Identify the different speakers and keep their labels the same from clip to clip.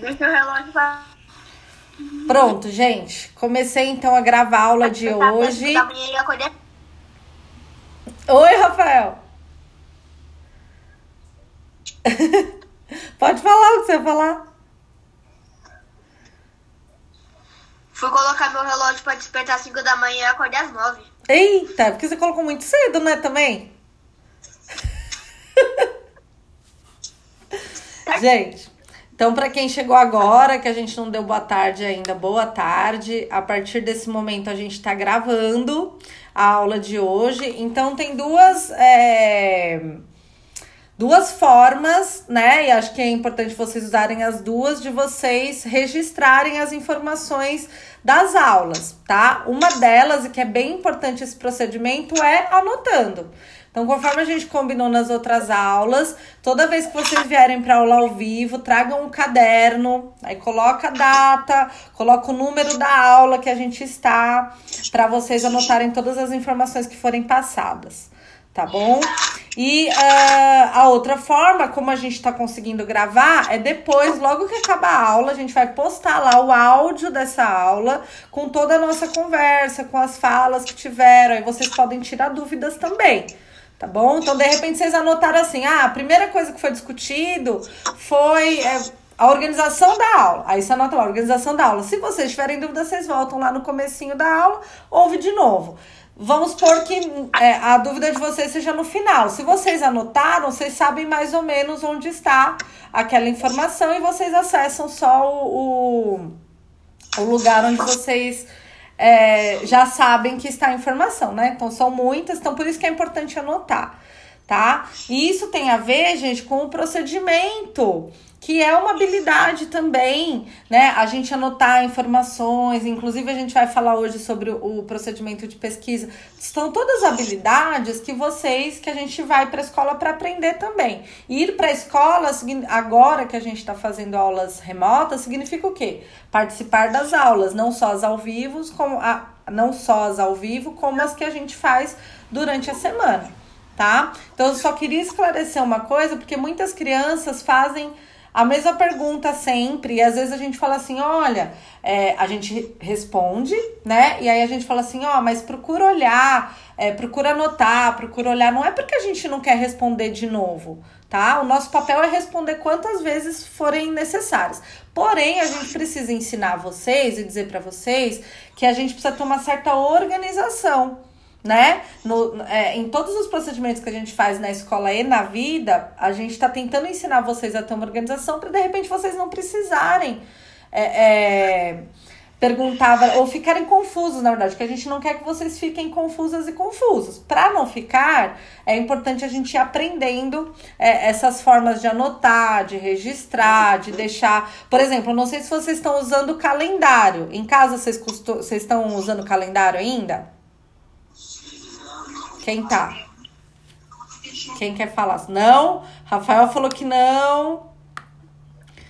Speaker 1: Deixa o relógio pra...
Speaker 2: Pronto, gente. Comecei então a gravar a aula de hoje.
Speaker 1: Da manhã e acordei.
Speaker 2: Oi, Rafael. Pode falar o que você vai falar.
Speaker 1: Fui colocar meu relógio pra despertar às 5 da manhã e acordei às 9.
Speaker 2: Eita, porque você colocou muito cedo, né, também? gente, então para quem chegou agora, que a gente não deu boa tarde ainda, boa tarde. A partir desse momento a gente tá gravando a aula de hoje. Então tem duas. É duas formas, né? E acho que é importante vocês usarem as duas de vocês registrarem as informações das aulas, tá? Uma delas, e que é bem importante esse procedimento, é anotando. Então, conforme a gente combinou nas outras aulas, toda vez que vocês vierem para aula ao vivo, tragam um caderno, aí coloca a data, coloca o número da aula que a gente está, para vocês anotarem todas as informações que forem passadas tá bom? E uh, a outra forma, como a gente está conseguindo gravar, é depois, logo que acaba a aula, a gente vai postar lá o áudio dessa aula com toda a nossa conversa, com as falas que tiveram. Aí vocês podem tirar dúvidas também. Tá bom? Então, de repente, vocês anotaram assim: ah, a primeira coisa que foi discutido foi. É, a organização da aula. Aí você anota lá, organização da aula. Se vocês tiverem dúvida, vocês voltam lá no comecinho da aula, ouve de novo. Vamos supor que é, a dúvida de vocês seja no final. Se vocês anotaram, vocês sabem mais ou menos onde está aquela informação e vocês acessam só o, o, o lugar onde vocês é, já sabem que está a informação, né? Então são muitas, então por isso que é importante anotar, tá? E isso tem a ver, gente, com o procedimento que é uma habilidade também, né? A gente anotar informações, inclusive a gente vai falar hoje sobre o procedimento de pesquisa. São todas habilidades que vocês, que a gente vai para a escola para aprender também. Ir para a escola, agora que a gente está fazendo aulas remotas, significa o quê? Participar das aulas, não só as ao vivo, como a, não só as ao vivo, como as que a gente faz durante a semana, tá? Então eu só queria esclarecer uma coisa, porque muitas crianças fazem a mesma pergunta sempre. E às vezes a gente fala assim: olha, é, a gente responde, né? E aí a gente fala assim: ó, mas procura olhar, é, procura anotar, procura olhar. Não é porque a gente não quer responder de novo, tá? O nosso papel é responder quantas vezes forem necessárias. Porém, a gente precisa ensinar vocês e dizer para vocês que a gente precisa ter uma certa organização né? No, é, em todos os procedimentos que a gente faz na escola e na vida, a gente está tentando ensinar vocês a ter uma organização para de repente vocês não precisarem é, é, perguntar ou ficarem confusos, na verdade, que a gente não quer que vocês fiquem confusas e confusos. Para não ficar, é importante a gente ir aprendendo é, essas formas de anotar, de registrar, de deixar. Por exemplo, não sei se vocês estão usando calendário. Em casa vocês, vocês estão usando calendário ainda? Quem tá? Quem quer falar? Não? Rafael falou que não.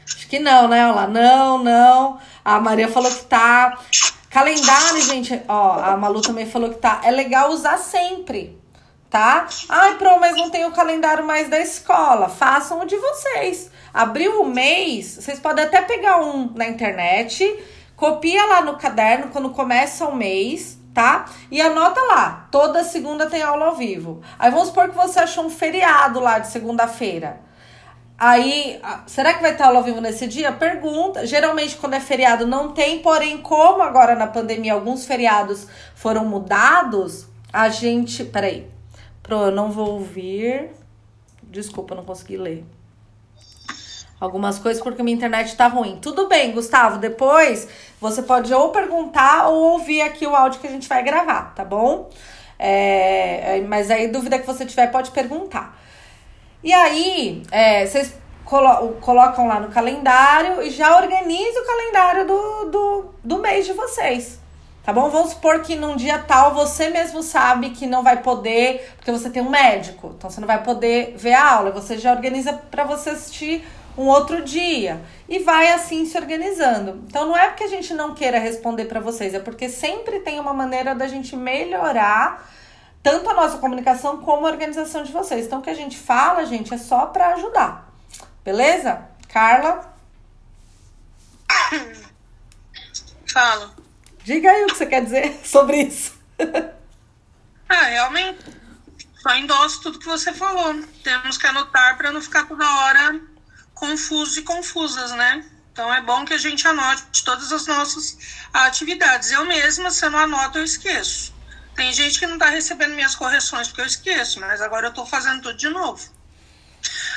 Speaker 2: Acho que não, né? Olha lá, não, não. A Maria falou que tá. Calendário, gente, ó, a Malu também falou que tá. É legal usar sempre, tá? Ai, pro, mas não tem o calendário mais da escola. Façam o de vocês. Abriu o mês, vocês podem até pegar um na internet, copia lá no caderno quando começa o mês tá? E anota lá, toda segunda tem aula ao vivo. Aí vamos supor que você achou um feriado lá de segunda-feira. Aí, será que vai ter aula ao vivo nesse dia? Pergunta. Geralmente, quando é feriado, não tem, porém, como agora na pandemia alguns feriados foram mudados, a gente. Peraí. Pro, eu não vou ouvir. Desculpa, não consegui ler algumas coisas porque minha internet tá ruim. Tudo bem, Gustavo, depois você pode ou perguntar ou ouvir aqui o áudio que a gente vai gravar, tá bom? É, é mas aí, dúvida que você tiver, pode perguntar. E aí, é, vocês colo colocam lá no calendário e já organize o calendário do, do, do mês de vocês. Tá bom? Vamos supor que num dia tal você mesmo sabe que não vai poder, porque você tem um médico, então você não vai poder ver a aula. Você já organiza para você assistir um outro dia e vai assim se organizando. Então não é porque a gente não queira responder para vocês, é porque sempre tem uma maneira da gente melhorar tanto a nossa comunicação como a organização de vocês. Então o que a gente fala, gente, é só para ajudar. Beleza? Carla?
Speaker 3: Fala.
Speaker 2: Diga aí o que você quer dizer sobre isso.
Speaker 3: Ah, realmente. Só endosso tudo que você falou. Temos que anotar para não ficar toda hora confusos e confusas, né? Então é bom que a gente anote todas as nossas atividades. Eu mesma, se eu não anoto, eu esqueço. Tem gente que não está recebendo minhas correções porque eu esqueço, mas agora eu estou fazendo tudo de novo.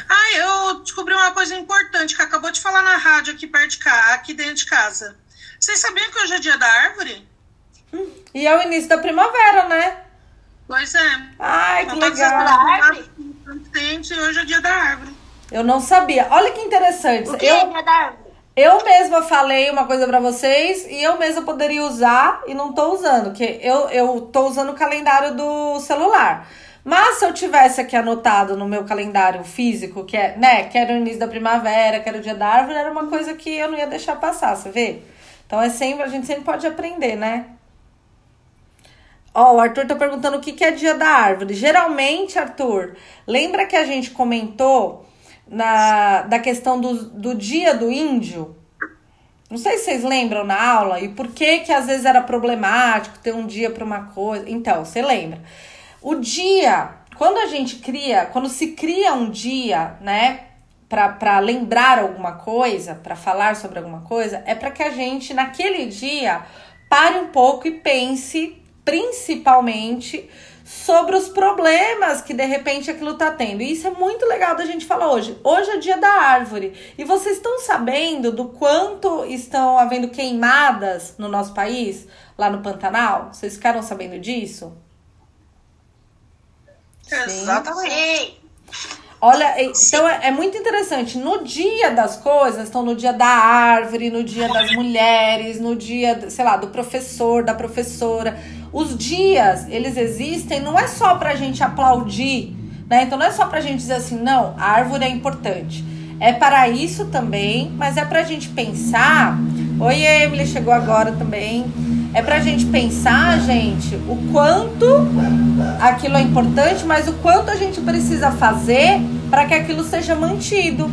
Speaker 3: Ah, eu descobri uma coisa importante que acabou de falar na rádio aqui perto de cá, aqui dentro de casa. Vocês sabiam que hoje é dia da árvore?
Speaker 2: Hum, e é o início da primavera, né?
Speaker 3: Pois é.
Speaker 2: Ai, que
Speaker 3: Então,
Speaker 2: legal.
Speaker 3: tá árvore? E hoje é dia da árvore.
Speaker 2: Eu não sabia. Olha que interessante.
Speaker 1: O que é
Speaker 2: Eu,
Speaker 1: dia da árvore?
Speaker 2: eu mesma falei uma coisa pra vocês e eu mesma poderia usar e não tô usando, que eu, eu tô usando o calendário do celular. Mas se eu tivesse aqui anotado no meu calendário físico, que é, né, que era o início da primavera, que era o dia da árvore, era uma coisa que eu não ia deixar passar, você vê? Então é sempre, a gente sempre pode aprender, né? Ó, o Arthur tá perguntando o que, que é dia da árvore. Geralmente, Arthur, lembra que a gente comentou na, da questão do, do dia do índio? Não sei se vocês lembram na aula e por que que às vezes era problemático ter um dia para uma coisa. Então, você lembra? O dia, quando a gente cria, quando se cria um dia, né, para lembrar alguma coisa, para falar sobre alguma coisa, é para que a gente naquele dia pare um pouco e pense principalmente sobre os problemas que de repente aquilo tá tendo. E isso é muito legal da gente falar hoje. Hoje é dia da árvore. E vocês estão sabendo do quanto estão havendo queimadas no nosso país, lá no Pantanal? Vocês ficaram sabendo disso?
Speaker 3: Exatamente.
Speaker 1: Sim.
Speaker 2: Olha, então é, é muito interessante. No dia das coisas, estão no dia da árvore, no dia das mulheres, no dia, sei lá, do professor, da professora. Os dias, eles existem, não é só pra gente aplaudir, né? Então não é só pra gente dizer assim, não, a árvore é importante. É para isso também, mas é pra gente pensar. Oi, Emily, chegou agora também. É pra gente pensar, gente, o quanto aquilo é importante, mas o quanto a gente precisa fazer para que aquilo seja mantido,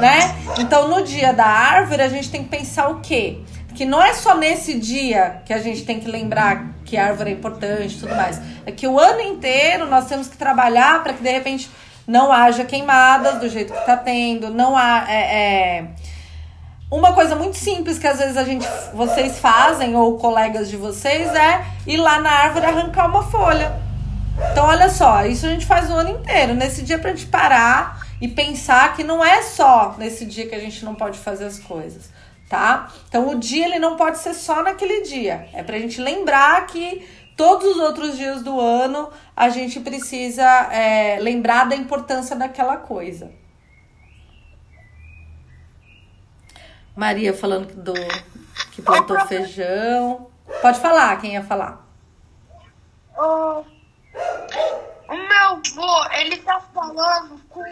Speaker 2: né? Então, no dia da árvore, a gente tem que pensar o quê? Que não é só nesse dia que a gente tem que lembrar que a árvore é importante e tudo mais. É que o ano inteiro nós temos que trabalhar para que de repente não haja queimadas do jeito que tá tendo, não há. É, é, uma coisa muito simples que às vezes a gente, vocês fazem, ou colegas de vocês, é ir lá na árvore arrancar uma folha. Então, olha só, isso a gente faz o ano inteiro. Nesse dia pra gente parar e pensar que não é só nesse dia que a gente não pode fazer as coisas, tá? Então, o dia ele não pode ser só naquele dia. É pra gente lembrar que todos os outros dias do ano a gente precisa é, lembrar da importância daquela coisa. Maria falando do que plantou feijão. Pode falar, quem ia falar?
Speaker 1: O, o meu avô, ele tá falando com,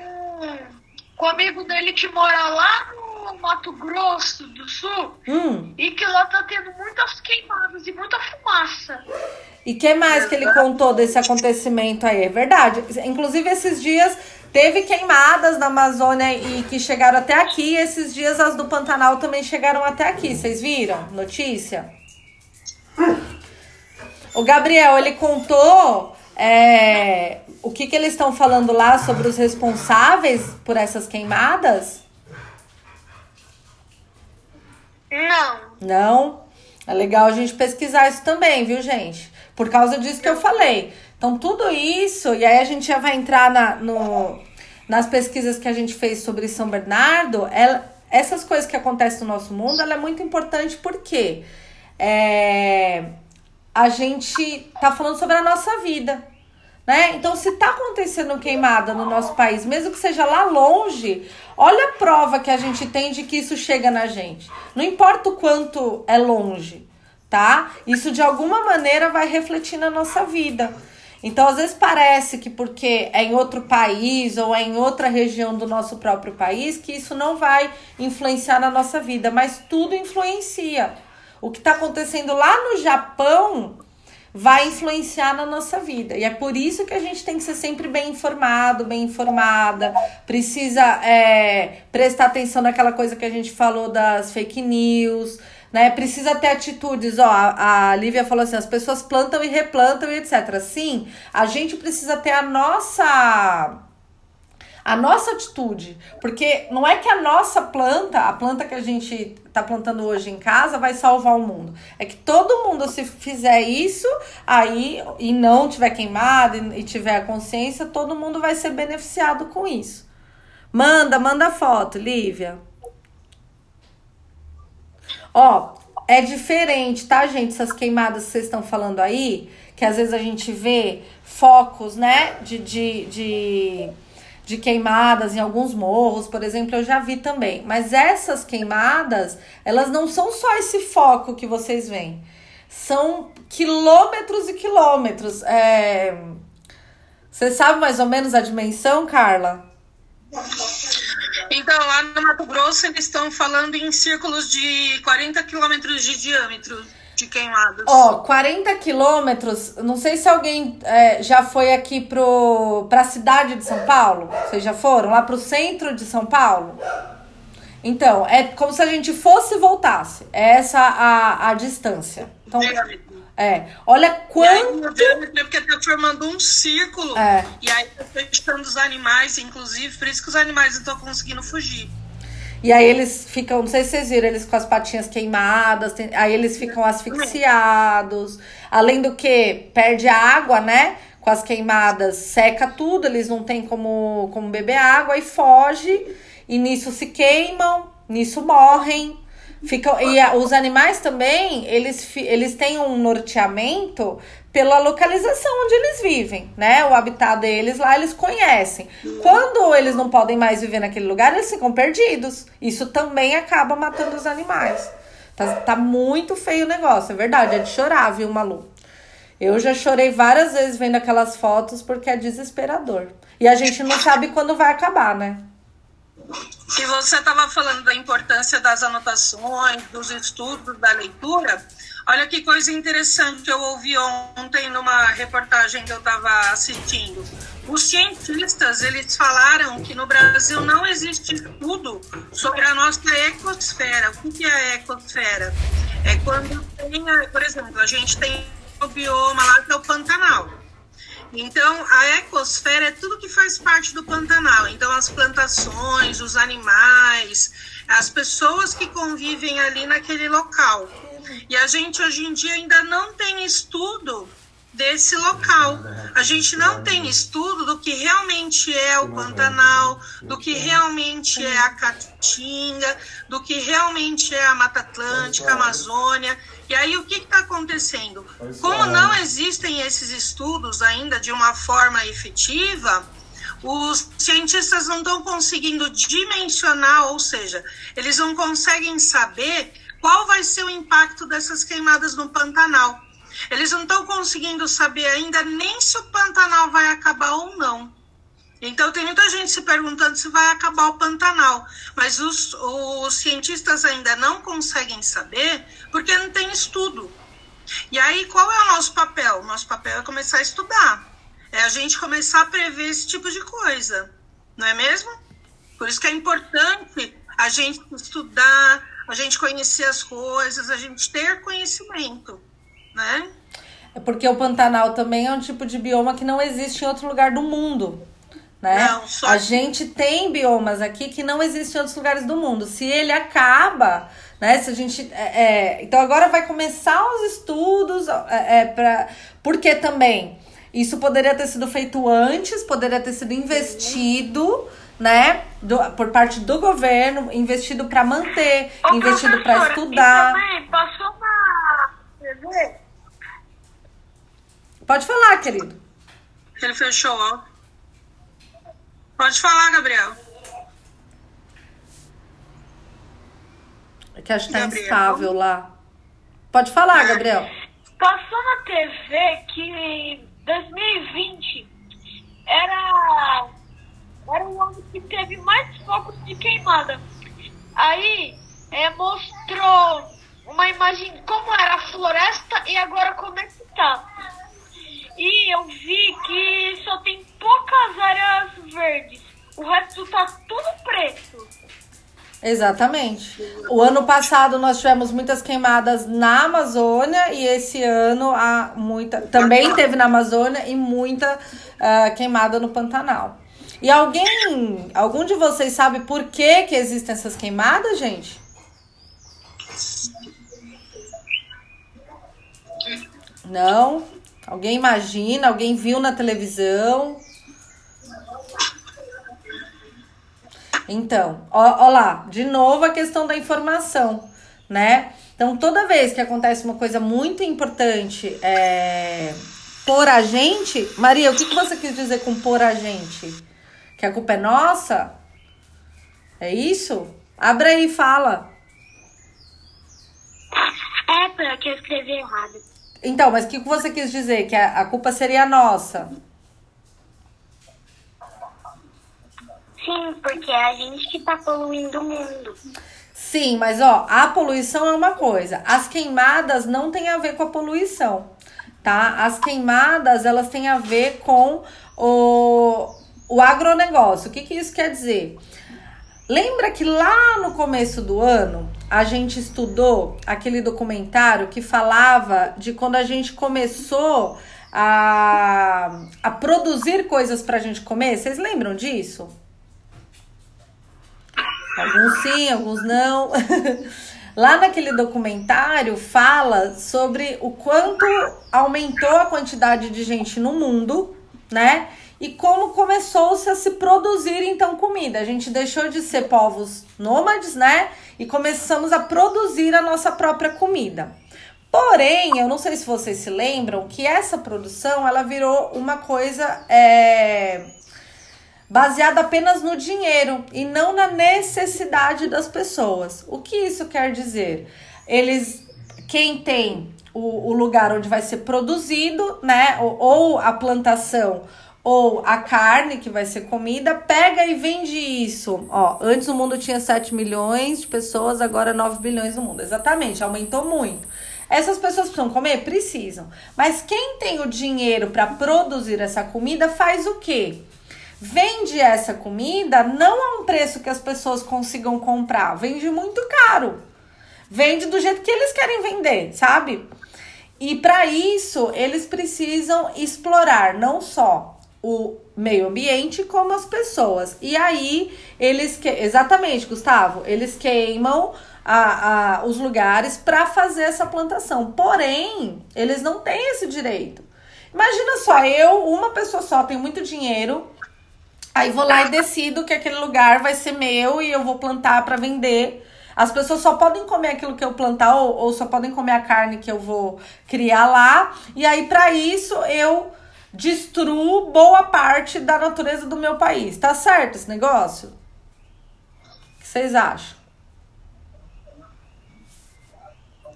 Speaker 1: com o amigo dele que mora lá no Mato Grosso do Sul
Speaker 2: Hum,
Speaker 1: e que lá tá tendo muitas queimadas e muita fumaça.
Speaker 2: e que mais que ele contou desse acontecimento aí? É verdade. Inclusive, esses dias teve queimadas na Amazônia e que chegaram até aqui. Esses dias as do Pantanal também chegaram até aqui. Vocês viram? Notícia? O Gabriel, ele contou é, o que, que eles estão falando lá sobre os responsáveis por essas queimadas?
Speaker 1: Não.
Speaker 2: Não? É legal a gente pesquisar isso também, viu, gente? Por causa disso que eu falei. Então, tudo isso, e aí a gente já vai entrar na, no, nas pesquisas que a gente fez sobre São Bernardo, ela, essas coisas que acontecem no nosso mundo, ela é muito importante porque é, a gente tá falando sobre a nossa vida. Né? Então, se tá acontecendo queimada no nosso país, mesmo que seja lá longe, olha a prova que a gente tem de que isso chega na gente. Não importa o quanto é longe, tá? Isso de alguma maneira vai refletir na nossa vida. Então, às vezes parece que porque é em outro país ou é em outra região do nosso próprio país, que isso não vai influenciar na nossa vida, mas tudo influencia. O que está acontecendo lá no Japão vai influenciar na nossa vida. E é por isso que a gente tem que ser sempre bem informado, bem informada, precisa é, prestar atenção naquela coisa que a gente falou das fake news, né? Precisa ter atitudes. Ó, a, a Lívia falou assim: as pessoas plantam e replantam e etc. Sim, a gente precisa ter a nossa a nossa atitude. Porque não é que a nossa planta, a planta que a gente tá plantando hoje em casa, vai salvar o mundo. É que todo mundo, se fizer isso, aí e não tiver queimado e, e tiver consciência, todo mundo vai ser beneficiado com isso. Manda, manda foto, Lívia. Ó, é diferente, tá, gente? Essas queimadas que vocês estão falando aí, que às vezes a gente vê focos, né, de, de, de de queimadas em alguns morros, por exemplo, eu já vi também. Mas essas queimadas, elas não são só esse foco que vocês veem. São quilômetros e quilômetros. É... Você sabe mais ou menos a dimensão, Carla?
Speaker 3: Então, lá no Mato Grosso, eles estão falando em círculos de 40 quilômetros de diâmetro de queimadas.
Speaker 2: Ó, 40 quilômetros, não sei se alguém é, já foi aqui pro, pra cidade de São Paulo. Vocês já foram? Lá pro centro de São Paulo? Então, é como se a gente fosse e voltasse. É essa a, a distância. Então, é. Olha quanto.
Speaker 3: E aí, porque tá formando um círculo. É. E aí tá fechando os animais, inclusive, por isso que os animais não estão conseguindo fugir.
Speaker 2: E aí eles ficam, não sei se vocês viram, eles com as patinhas queimadas, tem, aí eles ficam asfixiados. Além do que, perde a água, né? Com as queimadas, seca tudo, eles não têm como, como beber água e foge. E nisso se queimam, nisso morrem. Ficam, e a, os animais também, eles, eles têm um norteamento pela localização onde eles vivem, né? O habitat deles lá eles conhecem. Quando eles não podem mais viver naquele lugar, eles ficam perdidos. Isso também acaba matando os animais. Tá, tá muito feio o negócio, é verdade, é de chorar, viu, Malu? Eu já chorei várias vezes vendo aquelas fotos porque é desesperador. E a gente não sabe quando vai acabar, né?
Speaker 3: Se você estava falando da importância das anotações, dos estudos, da leitura, olha que coisa interessante que eu ouvi ontem numa reportagem que eu estava assistindo. Os cientistas, eles falaram que no Brasil não existe estudo sobre a nossa ecosfera. O que é a ecosfera? É quando tem, por exemplo, a gente tem o bioma lá que é o Pantanal. Então, a ecosfera é tudo que faz parte do Pantanal. Então, as plantações, os animais, as pessoas que convivem ali naquele local. E a gente hoje em dia ainda não tem estudo desse local. A gente não tem estudo do que realmente é o Pantanal, do que realmente é a Caatinga, do que realmente é a Mata Atlântica, a Amazônia. E aí o que está acontecendo? Como não existem esses estudos ainda de uma forma efetiva, os cientistas não estão conseguindo dimensionar, ou seja, eles não conseguem saber qual vai ser o impacto dessas queimadas no Pantanal. Eles não estão conseguindo saber ainda nem se o Pantanal vai acabar ou não. Então tem muita gente se perguntando se vai acabar o Pantanal, mas os, os cientistas ainda não conseguem saber porque não tem estudo. E aí qual é o nosso papel? Nosso papel é começar a estudar. É a gente começar a prever esse tipo de coisa, não é mesmo? Por isso que é importante a gente estudar, a gente conhecer as coisas, a gente ter conhecimento né?
Speaker 2: É porque o Pantanal também é um tipo de bioma que não existe em outro lugar do mundo. Né? Não, só... A gente tem biomas aqui que não existem em outros lugares do mundo. Se ele acaba, né? Se a gente. É, é, então agora vai começar os estudos é, é para porque também isso poderia ter sido feito antes, poderia ter sido investido, né? Do, por parte do governo, investido para manter, Ô, investido para estudar.
Speaker 1: também passou uma TV
Speaker 2: Pode falar, querido.
Speaker 3: Ele fechou, ó. Pode falar, Gabriel.
Speaker 2: É que acho que tá instável lá. Pode falar, Gabriel.
Speaker 1: Passou na TV que 2020 era, era o ano que teve mais focos de queimada. Aí é, mostrou uma imagem como era a floresta e agora como é que tá. E eu vi que só tem poucas áreas verdes. O resto tá tudo preto.
Speaker 2: Exatamente. O ano passado nós tivemos muitas queimadas na Amazônia e esse ano há muita. Também teve na Amazônia e muita uh, queimada no Pantanal. E alguém, algum de vocês sabe por que, que existem essas queimadas, gente? Não? Alguém imagina? Alguém viu na televisão? Então, ó, ó lá, de novo a questão da informação, né? Então, toda vez que acontece uma coisa muito importante é, por a gente, Maria, o que, que você quis dizer com por a gente? Que a culpa é nossa? É isso? Abra aí e fala.
Speaker 1: É, porque eu escrevi errado.
Speaker 2: Então, mas o que, você quis dizer? Que a, a culpa seria nossa?
Speaker 1: Sim, porque é a gente que tá poluindo o mundo.
Speaker 2: Sim, mas ó, a poluição é uma coisa. As queimadas não tem a ver com a poluição, tá? As queimadas, elas têm a ver com o, o agronegócio. O que, que isso quer dizer? Lembra que lá no começo do ano a gente estudou aquele documentário que falava de quando a gente começou a, a produzir coisas pra gente comer? Vocês lembram disso? Alguns sim, alguns não. Lá naquele documentário fala sobre o quanto aumentou a quantidade de gente no mundo, né? E como começou-se a se produzir então comida. A gente deixou de ser povos nômades, né? E começamos a produzir a nossa própria comida. Porém, eu não sei se vocês se lembram que essa produção ela virou uma coisa é, baseada apenas no dinheiro e não na necessidade das pessoas. O que isso quer dizer? Eles, quem tem o, o lugar onde vai ser produzido, né, ou, ou a plantação ou a carne que vai ser comida, pega e vende isso. Ó, antes o mundo tinha 7 milhões de pessoas, agora 9 bilhões no mundo. Exatamente, aumentou muito. Essas pessoas precisam comer? Precisam. Mas quem tem o dinheiro para produzir essa comida faz o quê? vende essa comida não a um preço que as pessoas consigam comprar, vende muito caro. Vende do jeito que eles querem vender, sabe? E para isso, eles precisam explorar não só o meio ambiente como as pessoas. E aí, eles que exatamente, Gustavo, eles queimam a, a, os lugares para fazer essa plantação. Porém, eles não têm esse direito. Imagina só, eu, uma pessoa só, tenho muito dinheiro, Aí vou lá e decido que aquele lugar vai ser meu e eu vou plantar para vender. As pessoas só podem comer aquilo que eu plantar ou, ou só podem comer a carne que eu vou criar lá. E aí, para isso, eu destruo boa parte da natureza do meu país. Tá certo esse negócio? O que vocês acham?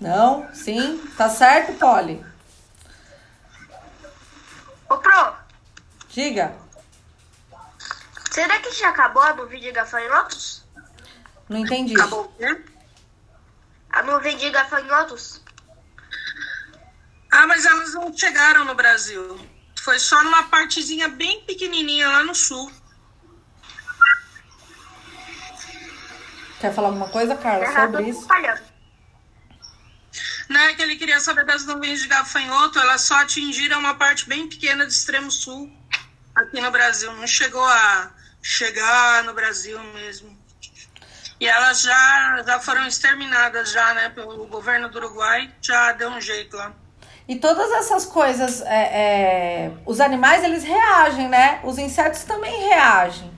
Speaker 2: Não? Sim? Tá certo, Polly?
Speaker 1: Ô, Pro.
Speaker 2: Diga.
Speaker 1: Será que já acabou a nuvem de gafanhotos?
Speaker 2: Não entendi.
Speaker 3: Acabou, né?
Speaker 1: A nuvem de gafanhotos?
Speaker 3: Ah, mas elas não chegaram no Brasil. Foi só numa partezinha bem pequenininha lá no sul.
Speaker 2: Quer falar alguma coisa, Carla, sobre isso?
Speaker 3: Não é que ele queria saber das nuvens de gafanhoto, elas só atingiram uma parte bem pequena do extremo sul aqui no Brasil. Não chegou a chegar no Brasil mesmo. E elas já, já foram exterminadas já, né, pelo governo do Uruguai, já deu um jeito lá.
Speaker 2: E todas essas coisas, é, é, os animais eles reagem, né? Os insetos também reagem.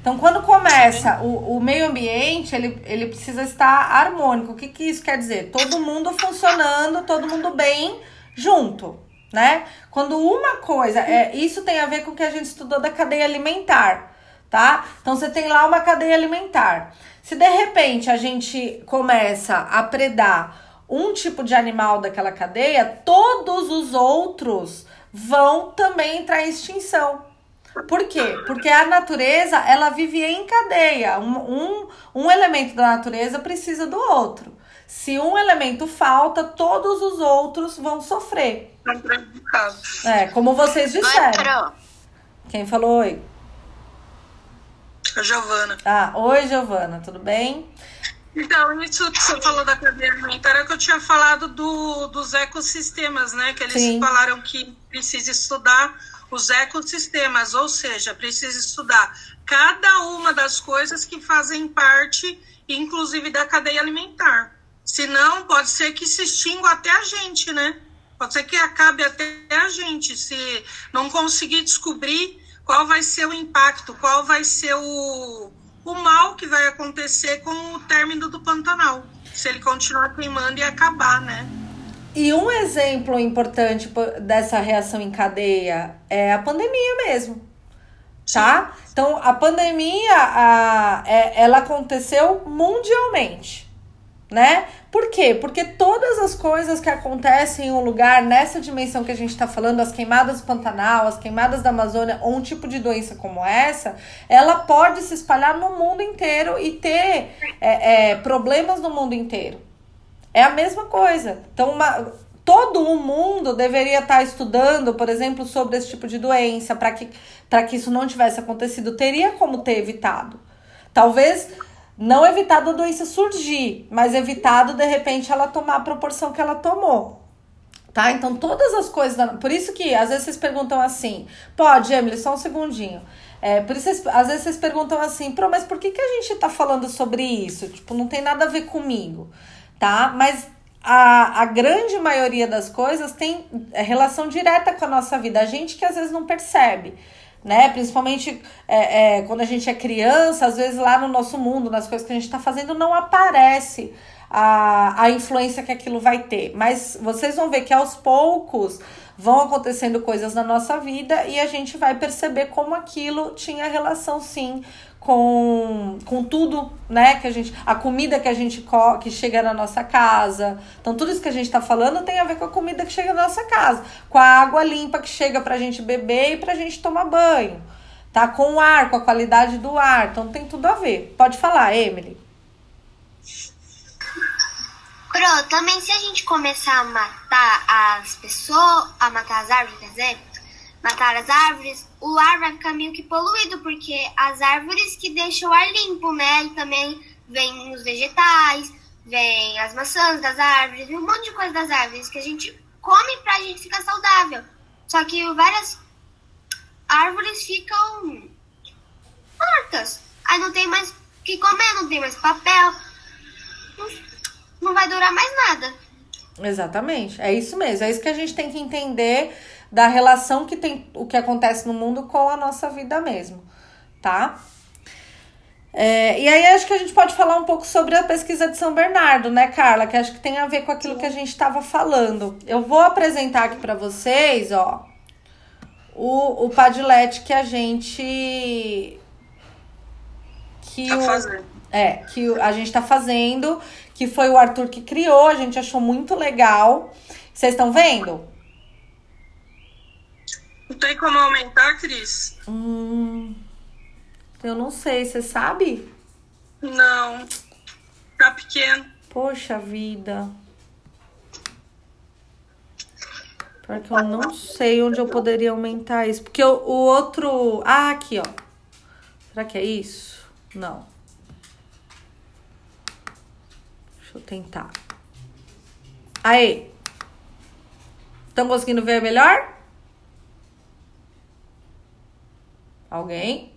Speaker 2: Então, quando começa o, o meio ambiente, ele, ele precisa estar harmônico. O que, que isso quer dizer? Todo mundo funcionando, todo mundo bem junto, né? Quando uma coisa, é, isso tem a ver com o que a gente estudou da cadeia alimentar tá? Então você tem lá uma cadeia alimentar. Se de repente a gente começa a predar um tipo de animal daquela cadeia, todos os outros vão também entrar em extinção. Por quê? Porque a natureza, ela vive em cadeia. Um, um, um elemento da natureza precisa do outro. Se um elemento falta, todos os outros vão sofrer. É, como vocês disseram. Quem falou oi?
Speaker 3: A Giovana.
Speaker 2: Ah, oi, Giovana, tudo bem?
Speaker 3: Então, isso que você falou da cadeia alimentar é que eu tinha falado do, dos ecossistemas, né? Que eles Sim. falaram que precisa estudar os ecossistemas, ou seja, precisa estudar cada uma das coisas que fazem parte, inclusive, da cadeia alimentar. Senão, pode ser que se extingua até a gente, né? Pode ser que acabe até a gente, se não conseguir descobrir qual vai ser o impacto, qual vai ser o, o mal que vai acontecer com o término do Pantanal. Se ele continuar queimando e acabar, né?
Speaker 2: E um exemplo importante dessa reação em cadeia é a pandemia mesmo. Tá? Então, a pandemia, a, é, ela aconteceu mundialmente né? Por quê? Porque todas as coisas que acontecem em um lugar, nessa dimensão que a gente está falando, as queimadas do Pantanal, as queimadas da Amazônia, ou um tipo de doença como essa, ela pode se espalhar no mundo inteiro e ter é, é, problemas no mundo inteiro. É a mesma coisa. Então, uma, todo o mundo deveria estar tá estudando, por exemplo, sobre esse tipo de doença, para que, que isso não tivesse acontecido. Teria como ter evitado. Talvez não evitado a doença surgir, mas evitado de repente ela tomar a proporção que ela tomou. Tá? Então, todas as coisas. Da... Por isso que às vezes vocês perguntam assim: pode, Emily, só um segundinho. É, por isso, às vezes vocês perguntam assim, Pro, mas por que, que a gente tá falando sobre isso? Tipo, não tem nada a ver comigo, tá? Mas a, a grande maioria das coisas tem é, relação direta com a nossa vida. A gente que às vezes não percebe né? Principalmente é, é, quando a gente é criança, às vezes lá no nosso mundo, nas coisas que a gente está fazendo, não aparece a, a influência que aquilo vai ter. Mas vocês vão ver que aos poucos vão acontecendo coisas na nossa vida e a gente vai perceber como aquilo tinha relação sim com, com tudo, né, que a gente, a comida que a gente que chega na nossa casa. Então tudo isso que a gente está falando tem a ver com a comida que chega na nossa casa, com a água limpa que chega pra gente beber e pra gente tomar banho. Tá com o ar, com a qualidade do ar. Então tem tudo a ver. Pode falar, Emily.
Speaker 4: Pro, também se a gente começar a matar as pessoas, a matar as árvores, quer dizer, matar as árvores, o ar vai ficar meio que poluído, porque as árvores que deixam o ar limpo, né? E também vem os vegetais, vem as maçãs das árvores, um monte de coisa das árvores que a gente come pra gente ficar saudável. Só que várias árvores ficam mortas. Aí não tem mais o que comer, não tem mais papel. Não vai durar mais nada.
Speaker 2: Exatamente. É isso mesmo. É isso que a gente tem que entender da relação que tem o que acontece no mundo com a nossa vida mesmo, tá? É, e aí acho que a gente pode falar um pouco sobre a pesquisa de São Bernardo, né, Carla? Que acho que tem a ver com aquilo que a gente estava falando. Eu vou apresentar aqui para vocês, ó, o, o Padlet que a gente que
Speaker 3: tá fazendo.
Speaker 2: é que a gente está fazendo, que foi o Arthur que criou, a gente achou muito legal. Vocês estão vendo?
Speaker 3: Não tem como aumentar, Cris?
Speaker 2: Hum, eu não sei, você sabe?
Speaker 3: Não. Tá pequeno.
Speaker 2: Poxa vida. Porque eu não sei onde eu poderia aumentar isso. Porque o, o outro. Ah, aqui, ó. Será que é isso? Não. Deixa eu tentar. Aí. Estão conseguindo ver melhor? Alguém?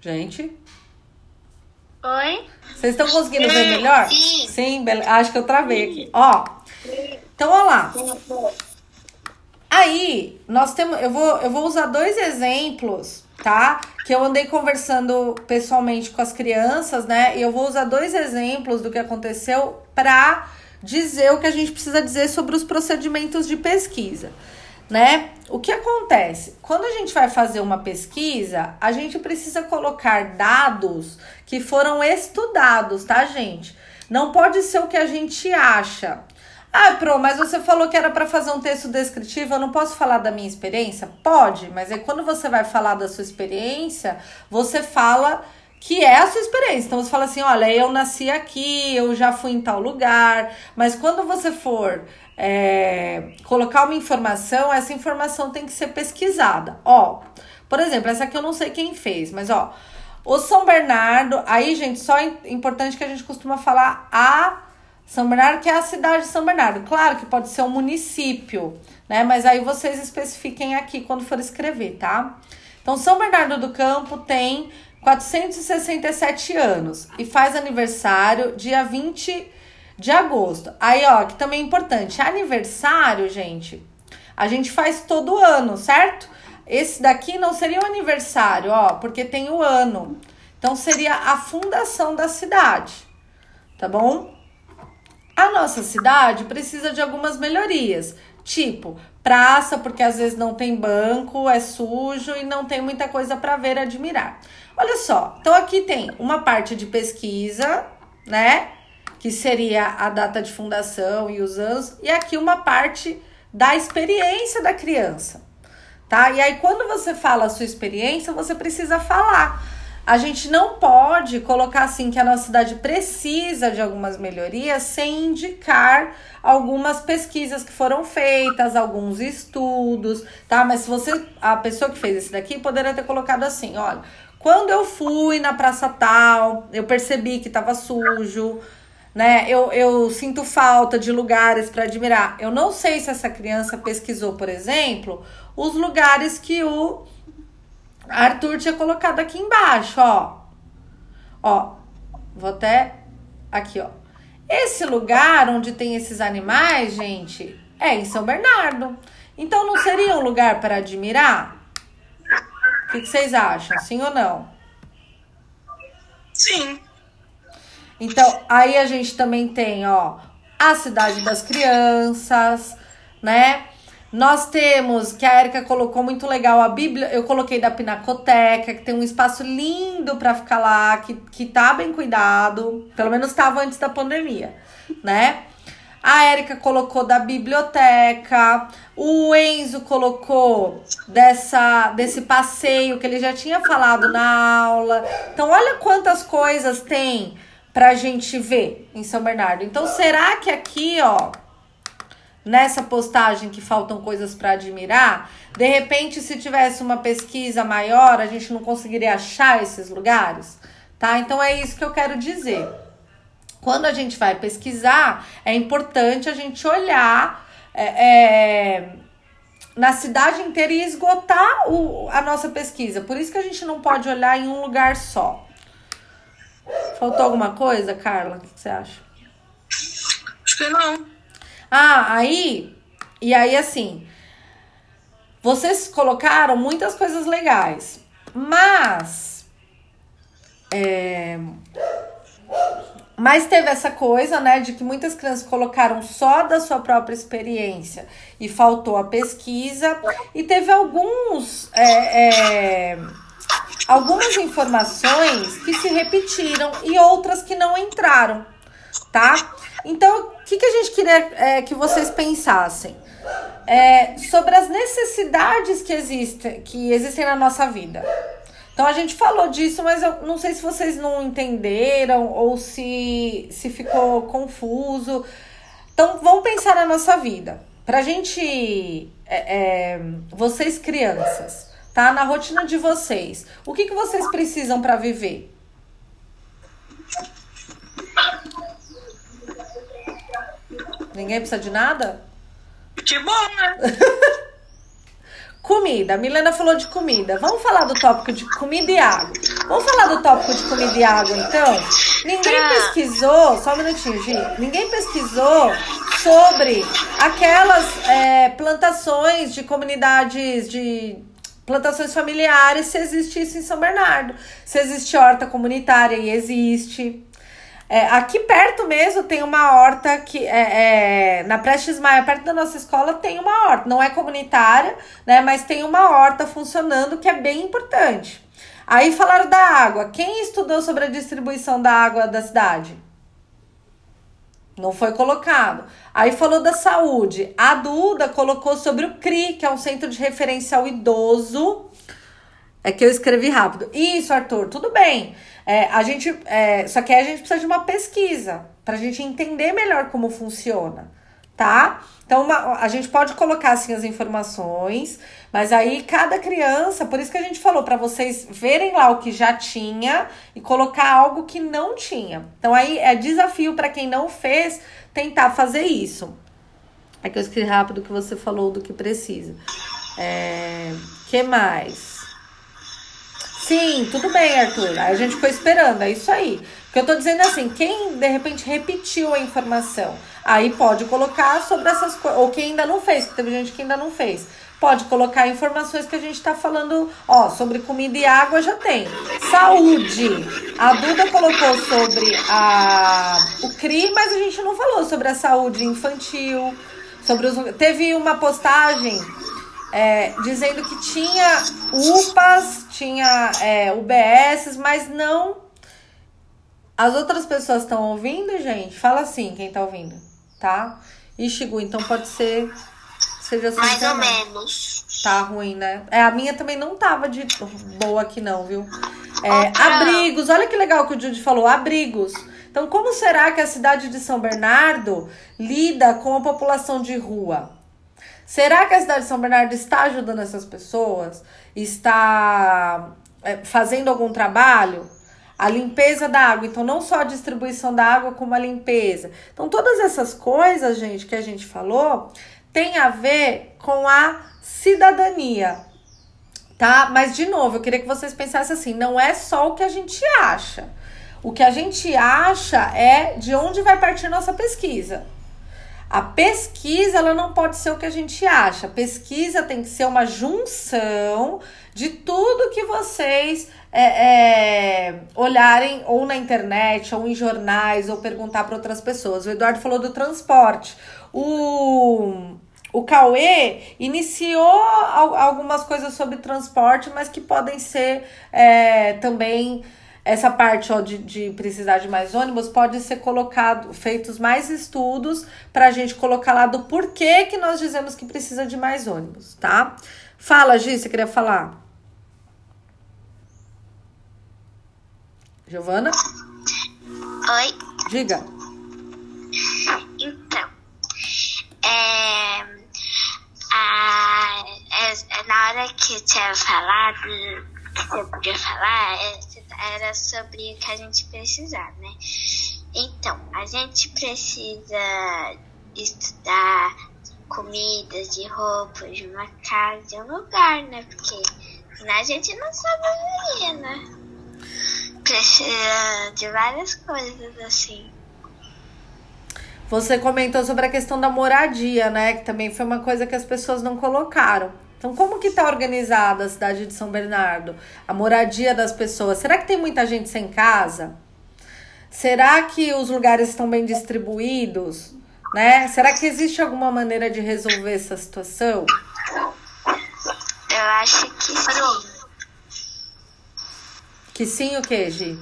Speaker 2: Gente?
Speaker 4: Oi?
Speaker 2: Vocês estão conseguindo ver melhor?
Speaker 4: Sim.
Speaker 2: Sim, acho que eu travei aqui. Ó. Então, ó lá. Aí, nós temos. Eu vou, eu vou usar dois exemplos, tá? Que eu andei conversando pessoalmente com as crianças, né? E eu vou usar dois exemplos do que aconteceu para dizer o que a gente precisa dizer sobre os procedimentos de pesquisa né? O que acontece? Quando a gente vai fazer uma pesquisa, a gente precisa colocar dados que foram estudados, tá, gente? Não pode ser o que a gente acha. Ah, Pro, mas você falou que era para fazer um texto descritivo, eu não posso falar da minha experiência? Pode, mas é quando você vai falar da sua experiência, você fala que é a sua experiência. Então você fala assim: olha, eu nasci aqui, eu já fui em tal lugar, mas quando você for é, colocar uma informação, essa informação tem que ser pesquisada. Ó, por exemplo, essa aqui eu não sei quem fez, mas ó, o São Bernardo, aí, gente, só é importante que a gente costuma falar a São Bernardo, que é a cidade de São Bernardo. Claro que pode ser um município, né? Mas aí vocês especifiquem aqui quando for escrever, tá? Então, São Bernardo do Campo tem 467 anos e faz aniversário dia 20 de agosto. Aí, ó, que também é importante, aniversário, gente, a gente faz todo ano, certo? Esse daqui não seria o aniversário, ó, porque tem o ano. Então seria a fundação da cidade, tá bom? A nossa cidade precisa de algumas melhorias, tipo praça, porque às vezes não tem banco, é sujo e não tem muita coisa para ver admirar. Olha só, então aqui tem uma parte de pesquisa, né? Que seria a data de fundação e os anos, e aqui uma parte da experiência da criança tá? E aí, quando você fala a sua experiência, você precisa falar. A gente não pode colocar assim que a nossa cidade precisa de algumas melhorias sem indicar algumas pesquisas que foram feitas, alguns estudos, tá? Mas se você, a pessoa que fez esse daqui, poderia ter colocado assim: olha, quando eu fui na praça tal, eu percebi que tava sujo, né? Eu, eu sinto falta de lugares para admirar. Eu não sei se essa criança pesquisou, por exemplo, os lugares que o Arthur tinha colocado aqui embaixo, ó. Ó, vou até aqui, ó. Esse lugar onde tem esses animais, gente, é em São Bernardo. Então não seria um lugar para admirar? O que, que vocês acham? Sim ou não?
Speaker 3: Sim.
Speaker 2: Então, aí a gente também tem, ó, a cidade das crianças, né? Nós temos, que a Erika colocou muito legal, a Bíblia, eu coloquei da Pinacoteca, que tem um espaço lindo para ficar lá, que, que tá bem cuidado, pelo menos estava antes da pandemia, né? A Érica colocou da biblioteca, o Enzo colocou dessa desse passeio que ele já tinha falado na aula. Então olha quantas coisas tem pra gente ver em São Bernardo. Então será que aqui, ó, nessa postagem que faltam coisas para admirar, de repente, se tivesse uma pesquisa maior, a gente não conseguiria achar esses lugares, tá? Então é isso que eu quero dizer. Quando a gente vai pesquisar, é importante a gente olhar é, é, na cidade inteira e esgotar o, a nossa pesquisa. Por isso que a gente não pode olhar em um lugar só. Faltou alguma coisa, Carla? O que você acha?
Speaker 3: Acho que não.
Speaker 2: Ah, aí. E aí, assim. Vocês colocaram muitas coisas legais. Mas. É, mas teve essa coisa, né, de que muitas crianças colocaram só da sua própria experiência e faltou a pesquisa. E teve alguns. É, é, algumas informações que se repetiram e outras que não entraram, tá? Então, o que, que a gente queria é, que vocês pensassem? É, sobre as necessidades que existem, que existem na nossa vida. Então a gente falou disso, mas eu não sei se vocês não entenderam ou se, se ficou confuso. Então vamos pensar na nossa vida. Pra gente, é, é, vocês crianças, tá? Na rotina de vocês, o que, que vocês precisam para viver? Ninguém precisa de nada?
Speaker 3: Que bom, né?
Speaker 2: comida. A Milena falou de comida. Vamos falar do tópico de comida e água. Vamos falar do tópico de comida e água, então? Ninguém pra... pesquisou, só um minutinho, Gi. Ninguém pesquisou sobre aquelas é, plantações de comunidades de plantações familiares se existe isso em São Bernardo. Se existe horta comunitária e existe. É, aqui perto mesmo tem uma horta que é, é, na Prestes Maia, perto da nossa escola, tem uma horta. Não é comunitária, né? Mas tem uma horta funcionando que é bem importante. Aí falaram da água. Quem estudou sobre a distribuição da água da cidade? Não foi colocado. Aí falou da saúde. A Duda colocou sobre o CRI, que é um centro de referência ao idoso. É que eu escrevi rápido. Isso, Arthur, tudo bem. É, a gente, é, só que a gente precisa de uma pesquisa para a gente entender melhor como funciona, tá? Então, uma, a gente pode colocar assim as informações, mas aí cada criança, por isso que a gente falou para vocês verem lá o que já tinha e colocar algo que não tinha. Então, aí é desafio para quem não fez tentar fazer isso. É que eu escrevi rápido que você falou do que precisa. É, que mais? Sim, tudo bem, Arthur. Aí a gente ficou esperando, é isso aí. Porque eu tô dizendo assim, quem de repente repetiu a informação, aí pode colocar sobre essas coisas. Ou quem ainda não fez, que teve gente que ainda não fez. Pode colocar informações que a gente tá falando, ó, sobre comida e água já tem. Saúde. A Duda colocou sobre a, o CRI, mas a gente não falou sobre a saúde infantil. Sobre os, teve uma postagem é, dizendo que tinha UPAs, tinha é, UBS, mas não. As outras pessoas estão ouvindo, gente? Fala assim, quem tá ouvindo, tá? Ixi, então pode ser. Seja assim
Speaker 4: Mais ou menos.
Speaker 2: Tá ruim, né? É, a minha também não tava de boa aqui, não, viu? É, abrigos, olha que legal que o Judy falou, abrigos. Então, como será que a cidade de São Bernardo lida com a população de rua? Será que a cidade de São Bernardo está ajudando essas pessoas? Está é, fazendo algum trabalho? A limpeza da água, então não só a distribuição da água, como a limpeza. Então, todas essas coisas, gente, que a gente falou, tem a ver com a cidadania, tá? Mas, de novo, eu queria que vocês pensassem assim: não é só o que a gente acha. O que a gente acha é de onde vai partir nossa pesquisa. A pesquisa ela não pode ser o que a gente acha. A pesquisa tem que ser uma junção de tudo que vocês é, é, olharem ou na internet, ou em jornais, ou perguntar para outras pessoas. O Eduardo falou do transporte. O, o Cauê iniciou al- algumas coisas sobre transporte, mas que podem ser é, também essa parte ó, de, de precisar de mais ônibus pode ser colocado, feitos mais estudos para a gente colocar lá do porquê que nós dizemos que precisa de mais ônibus, tá? Fala, Gi, você queria falar? Giovana,
Speaker 4: Oi?
Speaker 2: diga.
Speaker 4: Então, é, a, é- é na hora que eu tinha falado, que eu podia falar, é, era sobre o que a gente precisar, né? Então, a gente precisa estudar comidas, de roupas, de uma casa, de um lugar, né? Porque senão a gente não sobreviveria, né? Precisa de várias coisas assim.
Speaker 2: Você comentou sobre a questão da moradia, né? Que também foi uma coisa que as pessoas não colocaram. Então, como que tá organizada a cidade de São Bernardo? A moradia das pessoas. Será que tem muita gente sem casa? Será que os lugares estão bem distribuídos? Né? Será que existe alguma maneira de resolver essa situação?
Speaker 4: Eu acho que sim.
Speaker 2: Que sim o que, Gi?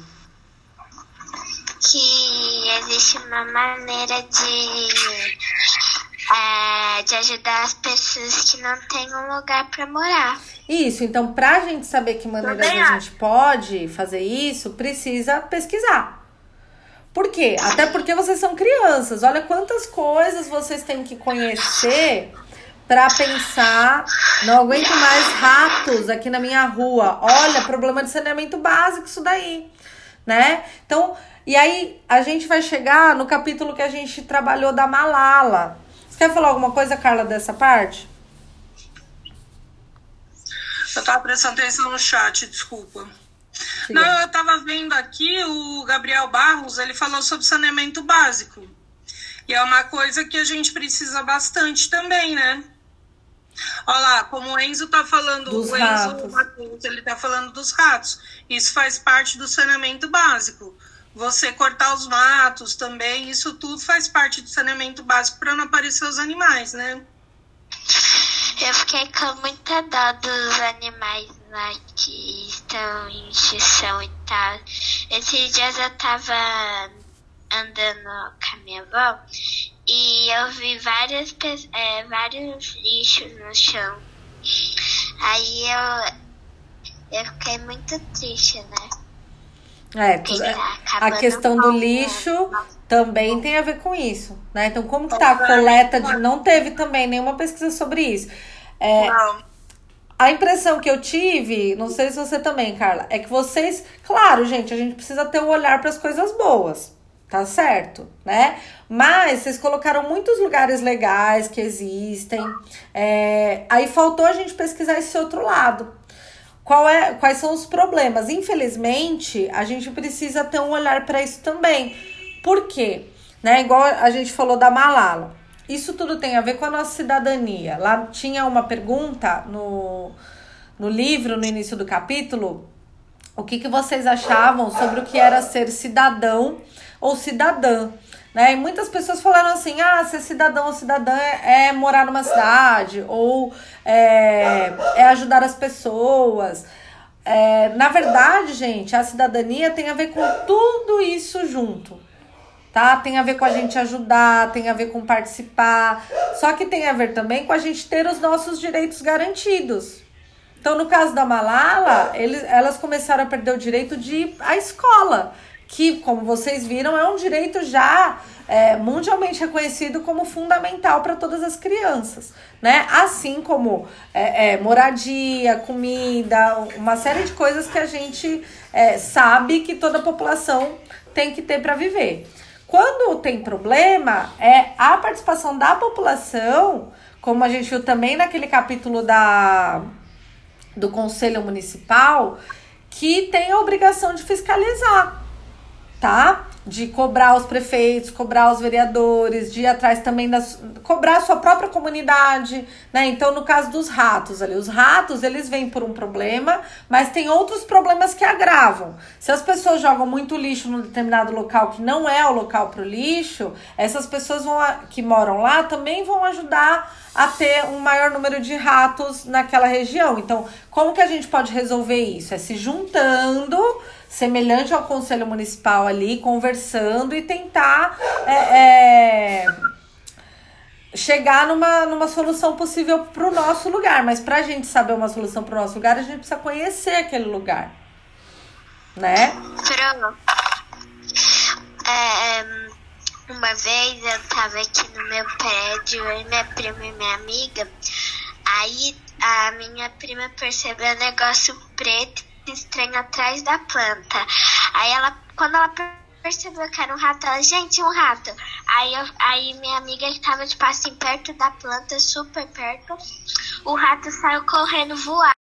Speaker 4: que existe uma maneira de, é, de ajudar as pessoas que não têm um lugar para morar.
Speaker 2: Isso, então, pra gente saber que maneiras
Speaker 1: Também
Speaker 2: a gente pode fazer isso, precisa pesquisar. Por quê? Até porque vocês são crianças. Olha quantas coisas vocês têm que conhecer pra pensar. Não aguento mais ratos aqui na minha rua. Olha, problema de saneamento básico, isso daí. Né? Então, e aí a gente vai chegar no capítulo que a gente trabalhou da Malala. Você quer falar alguma coisa, Carla, dessa parte?
Speaker 3: Eu tava prestando atenção no chat, desculpa.
Speaker 2: Diga.
Speaker 3: Não, eu tava vendo aqui o Gabriel Barros, ele falou sobre saneamento básico. E é uma coisa que a gente precisa bastante também, né? Olha lá, como o Enzo tá falando,
Speaker 2: Dos
Speaker 3: o Enzo
Speaker 2: ratos.
Speaker 3: Ele tá falando dos ratos. Isso faz parte do saneamento básico. Você cortar os matos também, isso tudo faz parte do saneamento básico para não aparecer os animais, né?
Speaker 4: Eu fiquei com muita dó dos animais lá que estão em extinção e tal. Esses dias eu tava andando com a minha avó e eu vi várias, é, vários lixos no chão. Aí eu, eu fiquei muito triste, né?
Speaker 2: É, a questão do lixo também tem a ver com isso, né? Então, como que tá a coleta de... Não teve também nenhuma pesquisa sobre isso. É, a impressão que eu tive, não sei se você também, Carla, é que vocês... Claro, gente, a gente precisa ter um olhar para as coisas boas, tá certo, né? Mas vocês colocaram muitos lugares legais que existem. É, aí faltou a gente pesquisar esse outro lado. Qual é, quais são os problemas? Infelizmente, a gente precisa ter um olhar para isso também. Por quê? Né? Igual a gente falou da Malala. Isso tudo tem a ver com a nossa cidadania. Lá tinha uma pergunta no, no livro, no início do capítulo, o que, que vocês achavam sobre o que era ser cidadão ou cidadã. Né? E muitas pessoas falaram assim: ah, ser cidadão ou cidadã é, é morar numa cidade, ou é, é ajudar as pessoas. É, na verdade, gente, a cidadania tem a ver com tudo isso junto. Tá? Tem a ver com a gente ajudar, tem a ver com participar. Só que tem a ver também com a gente ter os nossos direitos garantidos. Então, no caso da Malala, eles, elas começaram a perder o direito de ir à escola que, como vocês viram, é um direito já é, mundialmente reconhecido como fundamental para todas as crianças, né? Assim como é, é, moradia, comida, uma série de coisas que a gente é, sabe que toda a população tem que ter para viver. Quando tem problema, é a participação da população, como a gente viu também naquele capítulo da, do Conselho Municipal, que tem a obrigação de fiscalizar tá? De cobrar os prefeitos, cobrar os vereadores, de ir atrás também das. cobrar a sua própria comunidade, né? Então, no caso dos ratos ali, os ratos eles vêm por um problema, mas tem outros problemas que agravam. Se as pessoas jogam muito lixo num determinado local que não é o local para o lixo, essas pessoas vão, que moram lá também vão ajudar a ter um maior número de ratos naquela região. Então, como que a gente pode resolver isso? É se juntando semelhante ao conselho municipal ali, conversando e tentar é, é, chegar numa, numa solução possível para o nosso lugar. Mas para a gente saber uma solução para o nosso lugar, a gente precisa conhecer aquele lugar, né?
Speaker 4: Bruno, é, uma vez eu tava aqui no meu prédio, eu e minha prima e minha amiga, aí a minha prima percebeu um negócio preto estranho atrás da planta. Aí ela, quando ela percebeu que era um rato, ela, gente, um rato. Aí, eu, aí minha amiga estava, tipo assim, perto da planta, super perto. O rato saiu correndo voar.